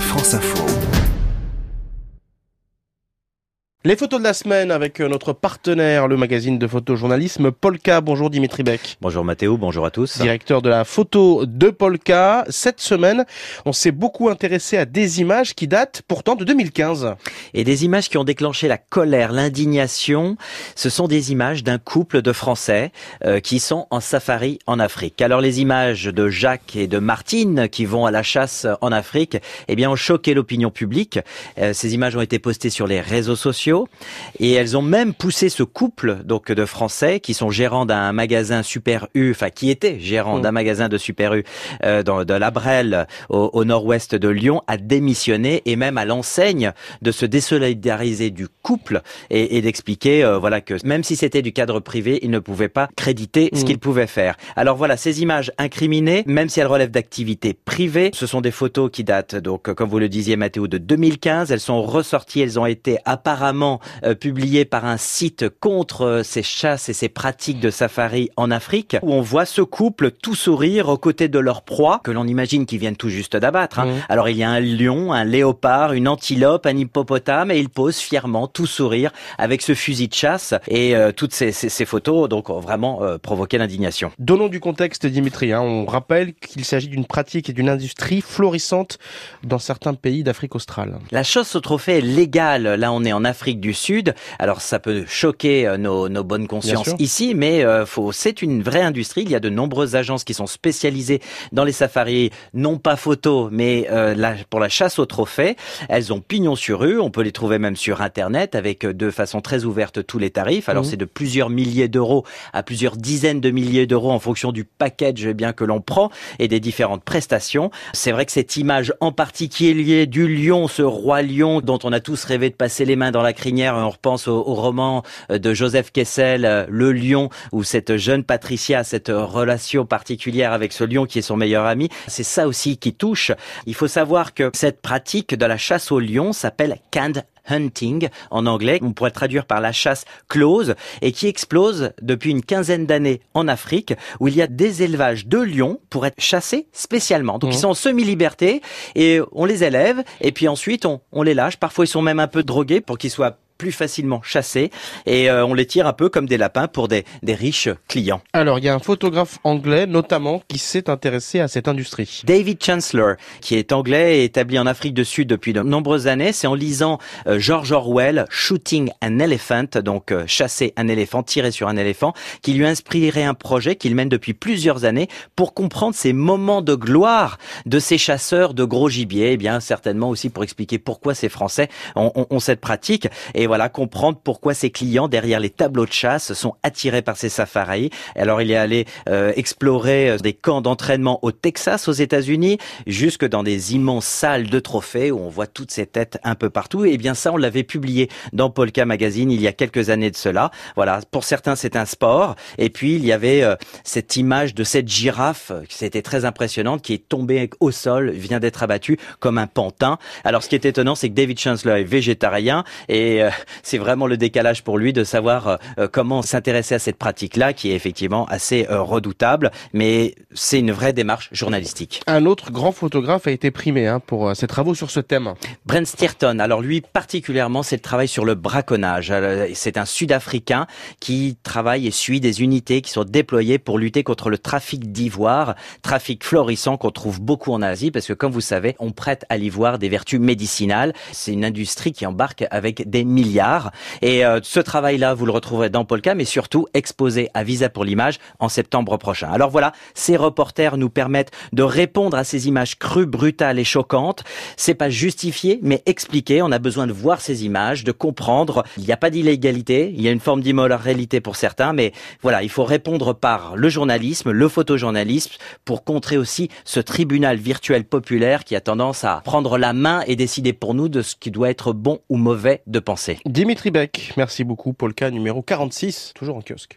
France Info. Les photos de la semaine avec euh, notre partenaire, le magazine de photojournalisme Polka. Bonjour Dimitri Beck. Bonjour Mathéo, bonjour à tous. Directeur de la photo de Polka. Cette semaine, on s'est beaucoup intéressé à des images qui datent pourtant de 2015. Et des images qui ont déclenché la colère, l'indignation. Ce sont des images d'un couple de Français euh, qui sont en safari en Afrique. Alors les images de Jacques et de Martine qui vont à la chasse en Afrique, eh bien ont choqué l'opinion publique. Euh, ces images ont été postées sur les réseaux sociaux et elles ont même poussé ce couple donc de Français qui sont gérants d'un magasin Super U, enfin qui étaient gérants d'un mm. magasin de Super U euh, dans, de la Brelle au, nord-ouest de Lyon à démissionner et même à l'enseigne de se désolidariser du couple et, et d'expliquer euh, voilà que même si c'était du cadre privé, ils ne pouvaient pas créditer ce mm. qu'ils pouvaient faire. Alors voilà, ces images incriminées, même si elles relèvent d'activités privées, ce sont des photos qui datent donc comme vous le disiez Mathéo de 2015, elles sont ressorties, elles ont été apparemment euh, publié par un site contre euh, ces chasses et ces pratiques de safari en Afrique, où on voit ce couple tout sourire aux côtés de leur proie, que l'on imagine qu'ils viennent tout juste d'abattre. Hein. Mmh. Alors il y a un lion, un léopard, une antilope, un hippopotame, et ils posent fièrement, tout sourire, avec ce fusil de chasse. Et euh, toutes ces, ces, photos donc ont vraiment provoqué l'indignation. Donnons du contexte, Dimitri. Hein. On rappelle qu'il s'agit d'une pratique et d'une industrie florissante dans certains pays d'Afrique australe. La chasse au trophée est légale. Là, on est en Afrique du Sud. Alors ça peut choquer euh, nos, nos bonnes consciences ici, mais euh, faut, c'est une vraie industrie. Il y a de nombreuses agences qui sont spécialisées dans les safaris, non pas photo, mais euh, pour la chasse au trophée. Elles ont pignon sur rue. On peut les trouver même sur Internet avec euh, de façon très ouverte tous les tarifs. Alors mmh. c'est de plusieurs milliers d'euros à plusieurs dizaines de milliers d'euros en fonction du package bien que l'on prend et des différentes prestations. C'est vrai que cette image en particulier du lion, ce roi lion dont on a tous rêvé de passer les mains dans la on repense au, roman euh, de Joseph Kessel, euh, Le Lion, où cette jeune Patricia a cette relation particulière avec ce lion qui est son meilleur ami. C'est ça aussi qui touche. Il faut savoir que cette pratique de la chasse au lion s'appelle canned hunting en anglais, on pourrait traduire par la chasse close, et qui explose depuis une quinzaine d'années en Afrique, où il y a des élevages de lions pour être chassés spécialement. Donc ils mmh. sont en semi-liberté, et on les élève, et puis ensuite on, on les lâche. Parfois ils sont même un peu drogués pour qu'ils soient plus facilement chassés et euh, on les tire un peu comme des lapins pour des, des riches clients. Alors il y a un photographe anglais notamment qui s'est intéressé à cette industrie. David Chancellor, qui est anglais et établi en Afrique du Sud depuis de nombreuses années. C'est en lisant euh, George Orwell, Shooting an Elephant, donc euh, chasser un éléphant, tirer sur un éléphant, qui lui a inspiré un projet qu'il mène depuis plusieurs années pour comprendre ces moments de gloire de ces chasseurs de gros gibier. Et eh bien certainement aussi pour expliquer pourquoi ces Français ont, ont, ont cette pratique. Et et voilà comprendre pourquoi ses clients derrière les tableaux de chasse sont attirés par ces safaris. Alors il est allé euh, explorer euh, des camps d'entraînement au Texas, aux États-Unis, jusque dans des immenses salles de trophées où on voit toutes ces têtes un peu partout. Et bien ça, on l'avait publié dans Polka Magazine il y a quelques années de cela. Voilà, pour certains c'est un sport. Et puis il y avait euh, cette image de cette girafe, c'était très impressionnante, qui est tombée au sol, vient d'être abattue comme un pantin. Alors ce qui est étonnant, c'est que David Chancellor est végétarien et c'est vraiment le décalage pour lui de savoir euh, euh, comment s'intéresser à cette pratique-là, qui est effectivement assez euh, redoutable, mais c'est une vraie démarche journalistique. Un autre grand photographe a été primé hein, pour ses travaux sur ce thème. Brent Stirton, alors lui particulièrement, c'est le travail sur le braconnage. C'est un Sud-Africain qui travaille et suit des unités qui sont déployées pour lutter contre le trafic d'ivoire, trafic florissant qu'on trouve beaucoup en Asie, parce que comme vous savez, on prête à l'ivoire des vertus médicinales. C'est une industrie qui embarque avec des et euh, ce travail-là, vous le retrouverez dans Polka, mais surtout exposé à Visa pour l'image en septembre prochain. Alors voilà, ces reporters nous permettent de répondre à ces images crues, brutales et choquantes. C'est pas justifié, mais expliqué. On a besoin de voir ces images, de comprendre. Il n'y a pas d'illégalité, il y a une forme d'immoralité pour certains, mais voilà, il faut répondre par le journalisme, le photojournalisme, pour contrer aussi ce tribunal virtuel populaire qui a tendance à prendre la main et décider pour nous de ce qui doit être bon ou mauvais de penser. Dimitri Beck, merci beaucoup. Polka numéro 46, toujours en kiosque.